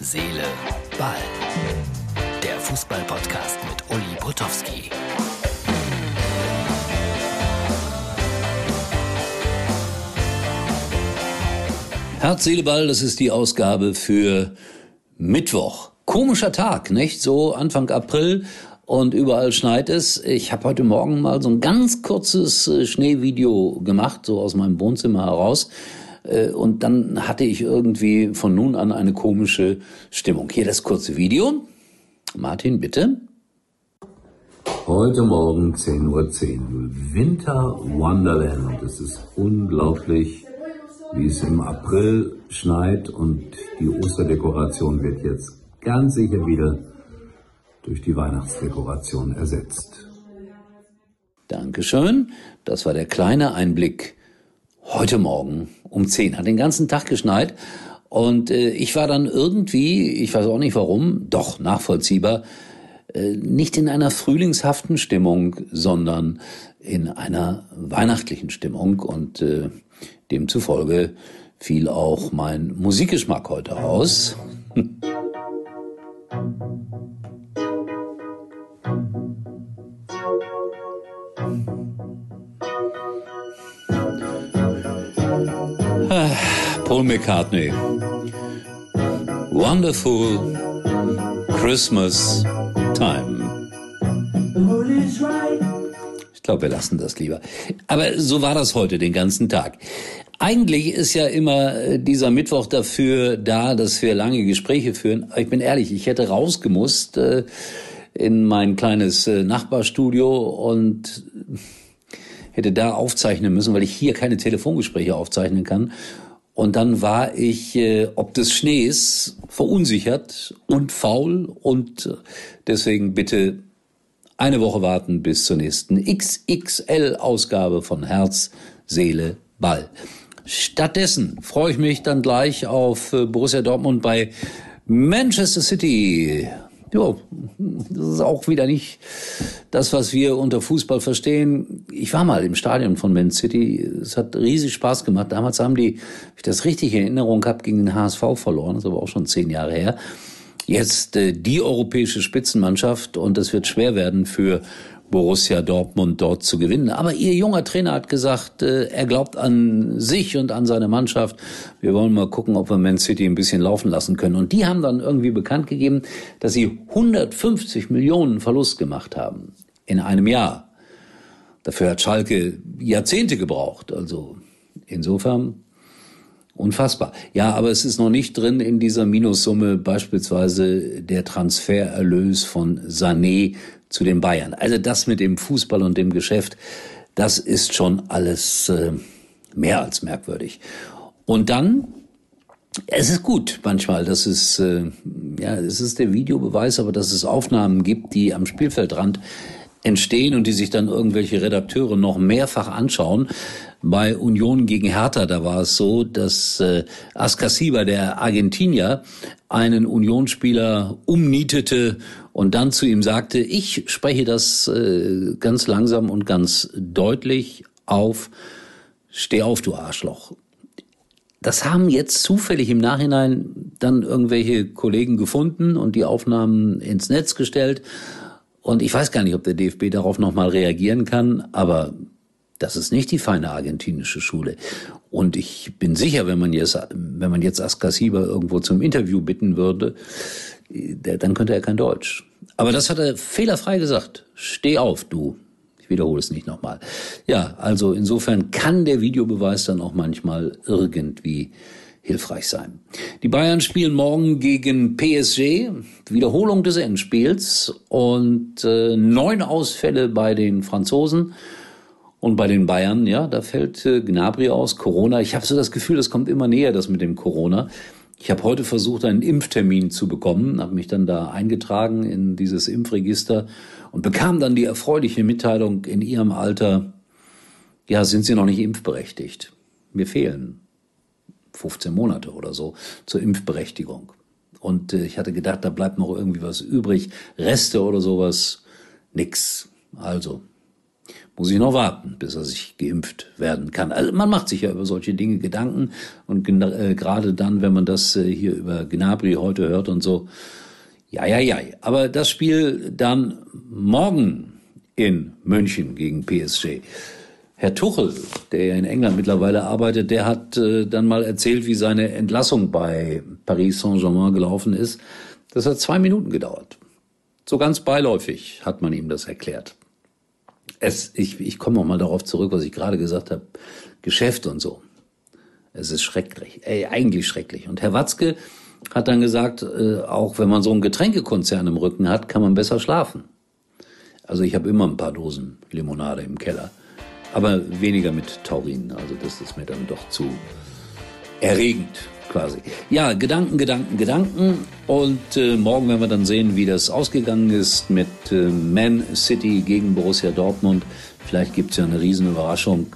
Seele, Ball. Der Fußball-Podcast mit Uli Potowski. Herz, Seele, Ball, das ist die Ausgabe für Mittwoch. Komischer Tag, nicht? So Anfang April und überall schneit es. Ich habe heute Morgen mal so ein ganz kurzes äh, Schneevideo gemacht, so aus meinem Wohnzimmer heraus. Äh, und dann hatte ich irgendwie von nun an eine komische Stimmung. Hier das kurze Video. Martin, bitte. Heute Morgen 10.10 Uhr. Winter Wonderland. Es ist unglaublich, wie es im April schneit und die Osterdekoration wird jetzt ganz sicher wieder durch die Weihnachtsdekoration ersetzt. Dankeschön. Das war der kleine Einblick heute Morgen um 10. Hat den ganzen Tag geschneit. Und äh, ich war dann irgendwie, ich weiß auch nicht warum, doch nachvollziehbar, äh, nicht in einer frühlingshaften Stimmung, sondern in einer weihnachtlichen Stimmung. Und äh, demzufolge fiel auch mein Musikgeschmack heute aus. Paul McCartney. Wonderful Christmas Time. Ich glaube, wir lassen das lieber. Aber so war das heute den ganzen Tag. Eigentlich ist ja immer äh, dieser Mittwoch dafür da, dass wir lange Gespräche führen. Aber ich bin ehrlich, ich hätte rausgemusst äh, in mein kleines äh, Nachbarstudio und hätte da aufzeichnen müssen, weil ich hier keine Telefongespräche aufzeichnen kann. Und dann war ich äh, ob des Schnees verunsichert und faul und äh, deswegen bitte eine Woche warten bis zur nächsten XXL-Ausgabe von Herz, Seele, Ball. Stattdessen freue ich mich dann gleich auf äh, Borussia Dortmund bei Manchester City ja, das ist auch wieder nicht das, was wir unter Fußball verstehen. Ich war mal im Stadion von Man City. Es hat riesig Spaß gemacht. Damals haben die, wenn ich das richtig in Erinnerung habe, gegen den HSV verloren. Das ist aber auch schon zehn Jahre her. Jetzt äh, die europäische Spitzenmannschaft und es wird schwer werden für Borussia Dortmund dort zu gewinnen. Aber ihr junger Trainer hat gesagt, äh, er glaubt an sich und an seine Mannschaft. Wir wollen mal gucken, ob wir Man City ein bisschen laufen lassen können. Und die haben dann irgendwie bekannt gegeben, dass sie 150 Millionen Verlust gemacht haben in einem Jahr. Dafür hat Schalke Jahrzehnte gebraucht. Also insofern unfassbar. Ja, aber es ist noch nicht drin in dieser Minussumme beispielsweise der Transfererlös von Sané zu den Bayern. Also das mit dem Fußball und dem Geschäft, das ist schon alles äh, mehr als merkwürdig. Und dann, es ist gut manchmal, dass es, äh, ja, es ist der Videobeweis, aber dass es Aufnahmen gibt, die am Spielfeldrand entstehen und die sich dann irgendwelche Redakteure noch mehrfach anschauen. Bei Union gegen Hertha, da war es so, dass äh, Ascasiba, der Argentinier, einen Unionsspieler umnietete und dann zu ihm sagte, ich spreche das äh, ganz langsam und ganz deutlich auf, steh auf, du Arschloch. Das haben jetzt zufällig im Nachhinein dann irgendwelche Kollegen gefunden und die Aufnahmen ins Netz gestellt. Und ich weiß gar nicht, ob der DFB darauf nochmal reagieren kann, aber das ist nicht die feine argentinische Schule. Und ich bin sicher, wenn man jetzt, wenn man jetzt Askasiba irgendwo zum Interview bitten würde, der, dann könnte er kein Deutsch. Aber das hat er fehlerfrei gesagt. Steh auf, du. Ich wiederhole es nicht nochmal. Ja, also insofern kann der Videobeweis dann auch manchmal irgendwie hilfreich sein. Die Bayern spielen morgen gegen PSG, Wiederholung des Endspiels und äh, neun Ausfälle bei den Franzosen. Und bei den Bayern, ja, da fällt äh, Gnabry aus, Corona. Ich habe so das Gefühl, das kommt immer näher, das mit dem Corona. Ich habe heute versucht, einen Impftermin zu bekommen, habe mich dann da eingetragen in dieses Impfregister und bekam dann die erfreuliche Mitteilung, in Ihrem Alter, ja, sind Sie noch nicht impfberechtigt. Mir fehlen 15 Monate oder so zur Impfberechtigung. Und äh, ich hatte gedacht, da bleibt noch irgendwie was übrig, Reste oder sowas, nix. Also muss ich noch warten, bis er sich geimpft werden kann. Also man macht sich ja über solche Dinge Gedanken und äh, gerade dann, wenn man das äh, hier über Gnabry heute hört und so, ja, ja, ja. Aber das Spiel dann morgen in München gegen PSG. Herr Tuchel, der ja in England mittlerweile arbeitet, der hat äh, dann mal erzählt, wie seine Entlassung bei Paris Saint-Germain gelaufen ist. Das hat zwei Minuten gedauert. So ganz beiläufig hat man ihm das erklärt. Es, ich, ich komme mal darauf zurück, was ich gerade gesagt habe. Geschäft und so. Es ist schrecklich, ey, eigentlich schrecklich. Und Herr Watzke hat dann gesagt, äh, auch wenn man so einen Getränkekonzern im Rücken hat, kann man besser schlafen. Also ich habe immer ein paar Dosen Limonade im Keller, aber weniger mit Taurin. Also das ist mir dann doch zu erregend quasi. Ja, Gedanken, Gedanken, Gedanken. Und äh, morgen werden wir dann sehen, wie das ausgegangen ist mit äh, Man City gegen Borussia Dortmund. Vielleicht gibt es ja eine Riesenüberraschung.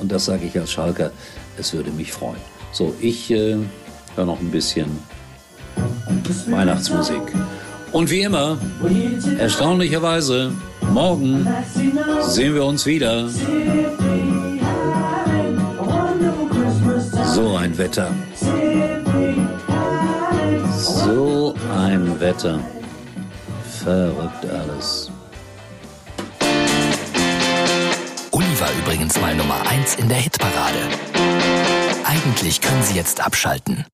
Und das sage ich als Schalker. Es würde mich freuen. So, ich äh, höre noch ein bisschen Weihnachtsmusik. Und wie immer, erstaunlicherweise, morgen sehen wir uns wieder. So ein Wetter. So ein Wetter. Verrückt alles. Uli war übrigens mal Nummer 1 in der Hitparade. Eigentlich können Sie jetzt abschalten.